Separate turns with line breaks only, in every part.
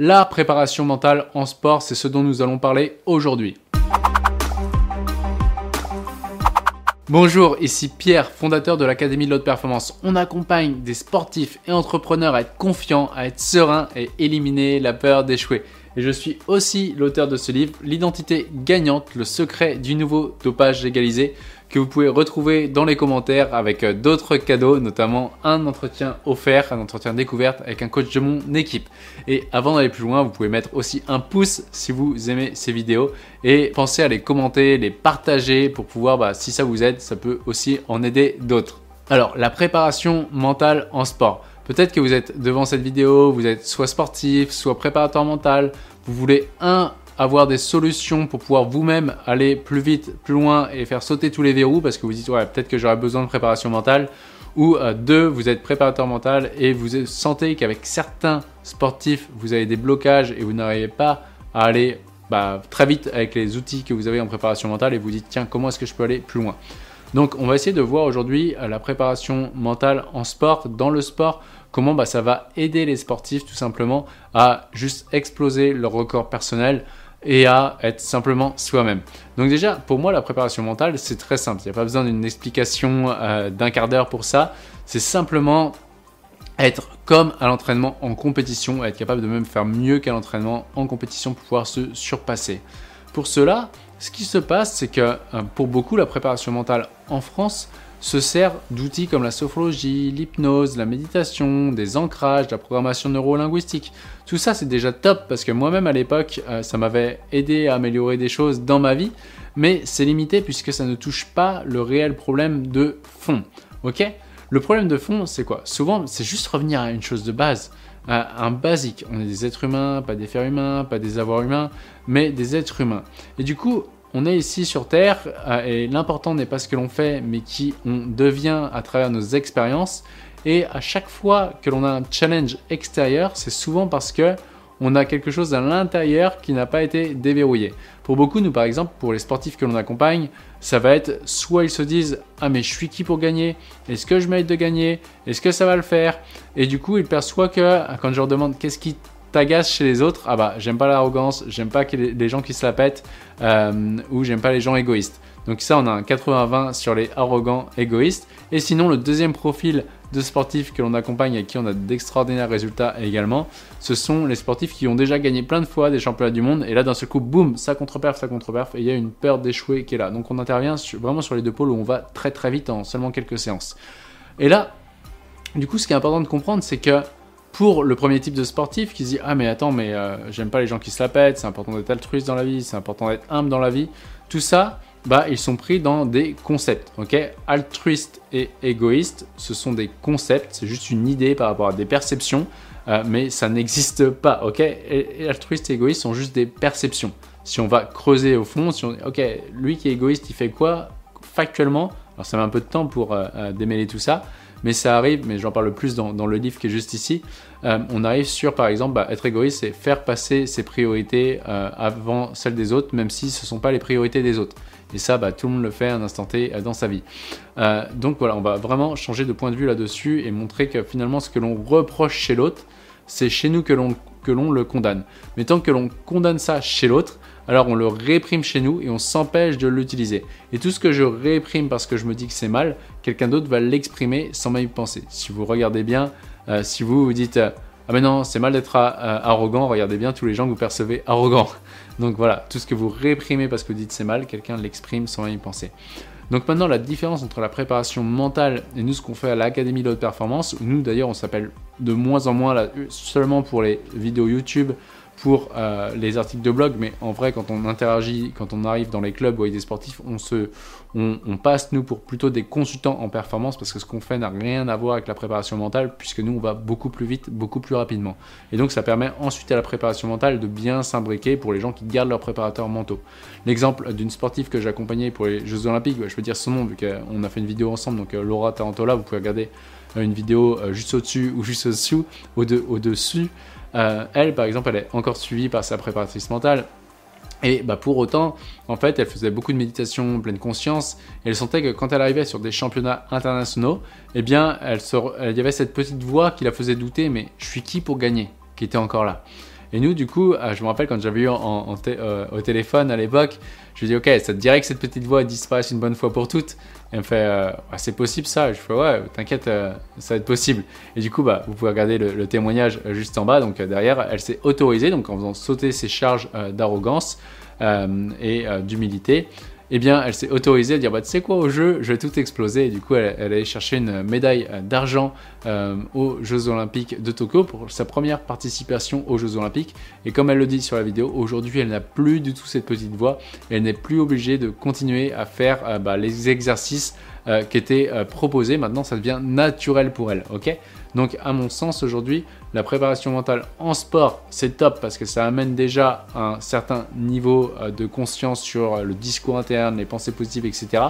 La préparation mentale en sport, c'est ce dont nous allons parler aujourd'hui. Bonjour, ici Pierre, fondateur de l'Académie de l'Haute Performance. On accompagne des sportifs et entrepreneurs à être confiants, à être sereins et éliminer la peur d'échouer. Et je suis aussi l'auteur de ce livre, L'identité gagnante, le secret du nouveau dopage légalisé que vous pouvez retrouver dans les commentaires avec euh, d'autres cadeaux, notamment un entretien offert, un entretien découverte avec un coach de mon équipe. Et avant d'aller plus loin, vous pouvez mettre aussi un pouce si vous aimez ces vidéos et pensez à les commenter, les partager pour pouvoir, bah, si ça vous aide, ça peut aussi en aider d'autres. Alors, la préparation mentale en sport. Peut-être que vous êtes devant cette vidéo, vous êtes soit sportif, soit préparateur mental, vous voulez un avoir des solutions pour pouvoir vous-même aller plus vite, plus loin et faire sauter tous les verrous parce que vous dites ouais peut-être que j'aurais besoin de préparation mentale ou euh, deux vous êtes préparateur mental et vous sentez qu'avec certains sportifs vous avez des blocages et vous n'arrivez pas à aller bah, très vite avec les outils que vous avez en préparation mentale et vous dites tiens comment est-ce que je peux aller plus loin? Donc on va essayer de voir aujourd'hui euh, la préparation mentale en sport, dans le sport, comment bah, ça va aider les sportifs tout simplement à juste exploser leur record personnel et à être simplement soi-même. Donc déjà, pour moi, la préparation mentale, c'est très simple. Il n'y a pas besoin d'une explication euh, d'un quart d'heure pour ça. C'est simplement être comme à l'entraînement en compétition, être capable de même faire mieux qu'à l'entraînement en compétition pour pouvoir se surpasser. Pour cela, ce qui se passe, c'est que euh, pour beaucoup, la préparation mentale en France se sert d'outils comme la sophrologie, l'hypnose, la méditation, des ancrages, la programmation neurolinguistique. Tout ça, c'est déjà top parce que moi-même à l'époque, euh, ça m'avait aidé à améliorer des choses dans ma vie, mais c'est limité puisque ça ne touche pas le réel problème de fond. Ok? Le problème de fond, c'est quoi? Souvent, c'est juste revenir à une chose de base un basique. On est des êtres humains, pas des fers humains, pas des avoirs humains, mais des êtres humains. Et du coup, on est ici sur Terre euh, et l'important n'est pas ce que l'on fait, mais qui on devient à travers nos expériences. Et à chaque fois que l'on a un challenge extérieur, c'est souvent parce que on a quelque chose à l'intérieur qui n'a pas été déverrouillé. Pour beaucoup, nous par exemple, pour les sportifs que l'on accompagne, ça va être soit ils se disent Ah, mais je suis qui pour gagner? Est-ce que je mérite de gagner? Est-ce que ça va le faire? Et du coup, ils perçoivent que quand je leur demande qu'est-ce qui t'agace chez les autres, ah bah j'aime pas l'arrogance, j'aime pas les gens qui se la pètent, euh, ou j'aime pas les gens égoïstes. Donc ça, on a un 80-20 sur les arrogants égoïstes. Et sinon, le deuxième profil de sportifs que l'on accompagne et qui on a d'extraordinaires résultats également, ce sont les sportifs qui ont déjà gagné plein de fois des championnats du monde. Et là, d'un seul coup, boum, ça contre-perf, ça contre-perf, et il y a une peur d'échouer qui est là. Donc on intervient vraiment sur les deux pôles où on va très très vite en seulement quelques séances. Et là, du coup, ce qui est important de comprendre, c'est que pour le premier type de sportif qui dit ah mais attends mais euh, j'aime pas les gens qui se la pètent, c'est important d'être altruiste dans la vie, c'est important d'être humble dans la vie, tout ça, bah ils sont pris dans des concepts, ok? Altruiste et égoïste, ce sont des concepts, c'est juste une idée par rapport à des perceptions, euh, mais ça n'existe pas, ok? Altruiste et égoïste sont juste des perceptions. Si on va creuser au fond, si on ok lui qui est égoïste, il fait quoi factuellement? Alors ça met un peu de temps pour euh, démêler tout ça, mais ça arrive, mais j'en parle plus dans, le livre qui est juste ici. Euh, on arrive sur, par exemple, bah, être égoïste, c'est faire passer ses priorités euh, avant celles des autres, même si ce ne sont pas les priorités des autres. Et ça, bah, tout le monde le fait à un instant T euh, dans sa vie. donc voilà, on va vraiment changer de point de vue là-dessus et montrer que finalement, ce que l'on reproche chez l'autre, c'est chez nous que l'on que l'on le condamne. Mais tant que l'on condamne ça chez l'autre, alors on le réprime chez nous et on s'empêche de l'utiliser. Et tout ce que je réprime parce que je me dis que c'est mal, quelqu'un d'autre va l'exprimer sans même y penser. Si vous regardez bien, euh, si vous vous dites ah mais non c'est mal d'être euh, arrogant, regardez bien tous les gens que vous percevez arrogants. Donc voilà, tout ce que vous réprimez parce que vous dites c'est mal, quelqu'un l'exprime sans même y penser. Donc maintenant, la différence entre la préparation mentale et nous, ce qu'on fait à l'Académie de haute performance, où nous d'ailleurs, on s'appelle de moins en moins là, seulement pour les vidéos YouTube, pour euh, les articles de blog, mais en vrai, quand on interagit, quand on arrive dans les clubs ou avec des sportifs, on, se, on, passe, nous, pour plutôt des consultants en performance, parce que ce qu'on fait n'a rien à voir avec la préparation mentale, puisque nous, on va beaucoup plus vite, beaucoup plus rapidement. Et donc, ça permet ensuite à la préparation mentale de bien s'imbriquer pour les gens qui gardent leurs préparateurs mentaux. L'exemple d'une sportive que j'ai accompagnée pour les Jeux Olympiques, je peux dire son nom, vu qu'on a fait une vidéo ensemble, donc euh, Laura Tarantola, vous pouvez regarder euh, une vidéo juste au-dessus ou juste au-dessous, au-dessus. Euh, elle, par exemple, elle est encore suivie par sa préparatrice mentale. Et bah pour autant, en fait, elle faisait beaucoup de méditation, pleine conscience, et elle sentait que quand elle arrivait sur des championnats internationaux, eh bien, il y avait cette petite voix qui la faisait douter, mais je suis qui pour gagner? Qui était encore là. Et nous, du coup, euh, je me rappelle quand j'avais eu au téléphone à l'époque, je lui ai dit, ok, ça te dirait que cette petite voix disparaisse une bonne fois pour toutes? Elle me fait, c'est possible ça Je fais, ouais, t'inquiète, ça va être possible. Et du coup, bah, vous pouvez regarder le, témoignage juste en bas. Donc derrière, elle s'est autorisée, donc en faisant sauter ses charges d'arrogance et d'humilité eh bien, elle s'est autorisée à dire bah, Tu sais quoi, au jeu, je vais tout exploser. Et du coup, elle, elle allait chercher une médaille euh, d'argent euh, aux Jeux Olympiques de Tokyo pour sa première participation aux Jeux Olympiques. Et comme elle le dit sur la vidéo, aujourd'hui, elle n'a plus du tout cette petite voix. Elle n'est plus obligée de continuer à faire euh, bah, les exercices qui étaient proposés. Maintenant, ça devient naturel pour elle. ok? Donc à mon sens aujourd'hui, la préparation mentale en sport, c'est top parce que ça amène déjà un certain niveau euh, de conscience sur le discours interne, les pensées positives, etc.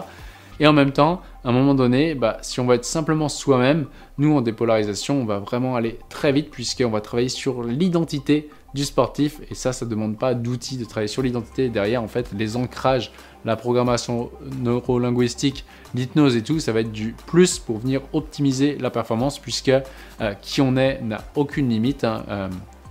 Et en même temps, à un moment donné, bah, si on va être simplement soi-même, nous en dépolarisation, on va vraiment aller très vite puisqu'on va travailler sur l'identité du sportif. Et ça, ça ne demande pas d'outils de travailler sur l'identité. Derrière, en fait, les ancrages, la programmation neurolinguistique, l'hypnose et tout, ça va être du plus pour venir optimiser la performance puisque euh, qui on est n'a aucune limite. Hein. Euh,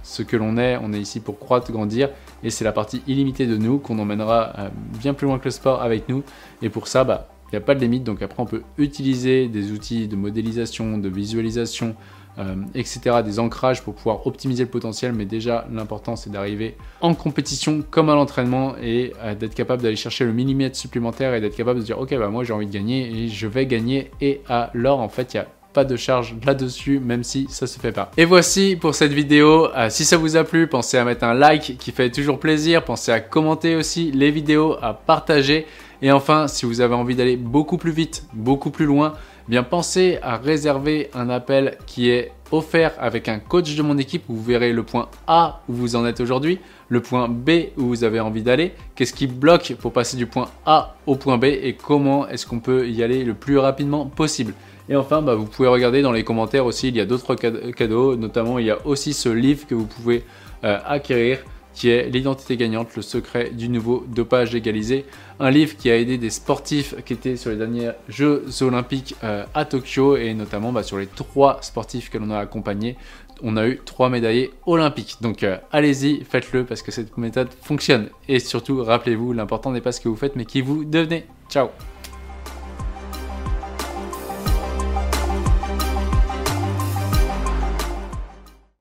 ce que l'on est, on est ici pour croître, grandir, et c'est la partie illimitée de nous qu'on emmènera euh, bien plus loin que le sport avec nous. Et pour ça, bah, il n'y a pas de limite, donc après on peut utiliser des outils de modélisation, de visualisation, euh, etc., des ancrages pour pouvoir optimiser le potentiel, mais déjà l'important c'est d'arriver en compétition comme à l'entraînement et euh, d'être capable d'aller chercher le millimètre supplémentaire et d'être capable de dire ok bah moi j'ai envie de gagner et je vais gagner et alors en fait il y a pas de charge là-dessus, même si ça se fait pas. Et voici pour cette vidéo. Euh, si ça vous a plu, pensez à mettre un like qui fait toujours plaisir. Pensez à commenter aussi les vidéos, à partager. Et enfin, si vous avez envie d'aller beaucoup plus vite, beaucoup plus loin, bien pensez à réserver un appel qui est offert avec un coach de mon équipe. Vous verrez le point A où vous en êtes aujourd'hui, le point B où vous avez envie d'aller, qu'est-ce qui bloque pour passer du point A au point B et comment est-ce qu'on peut y aller le plus rapidement possible? Et enfin, bah, vous pouvez regarder dans les commentaires aussi, il y a d'autres cadeaux, notamment il y a aussi ce livre que vous pouvez euh, acquérir qui est L'identité gagnante, le secret du nouveau dopage égalisé. Un livre qui a aidé des sportifs qui étaient sur les derniers Jeux olympiques euh, à Tokyo et notamment bah, sur les trois sportifs que l'on a accompagnés. On a eu trois médaillés olympiques. Donc euh, allez-y, faites-le parce que cette méthode fonctionne. Et surtout, rappelez-vous, l'important n'est pas ce que vous faites mais qui vous devenez. Ciao